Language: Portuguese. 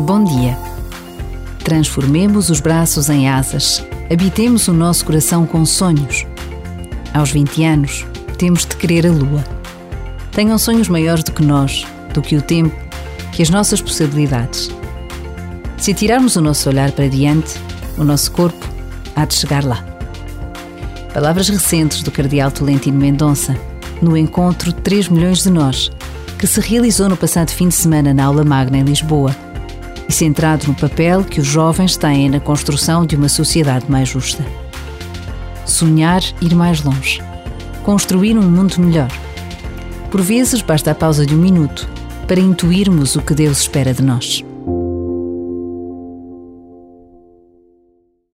Bom dia. Transformemos os braços em asas, habitemos o nosso coração com sonhos. Aos 20 anos, temos de querer a lua. Tenham sonhos maiores do que nós, do que o tempo, que as nossas possibilidades. Se tirarmos o nosso olhar para diante, o nosso corpo há de chegar lá. Palavras recentes do Cardeal Tolentino Mendonça, no encontro 3 milhões de nós, que se realizou no passado fim de semana na Aula Magna em Lisboa, e centrado no papel que os jovens têm na construção de uma sociedade mais justa. Sonhar ir mais longe. Construir um mundo melhor. Por vezes basta a pausa de um minuto para intuirmos o que Deus espera de nós.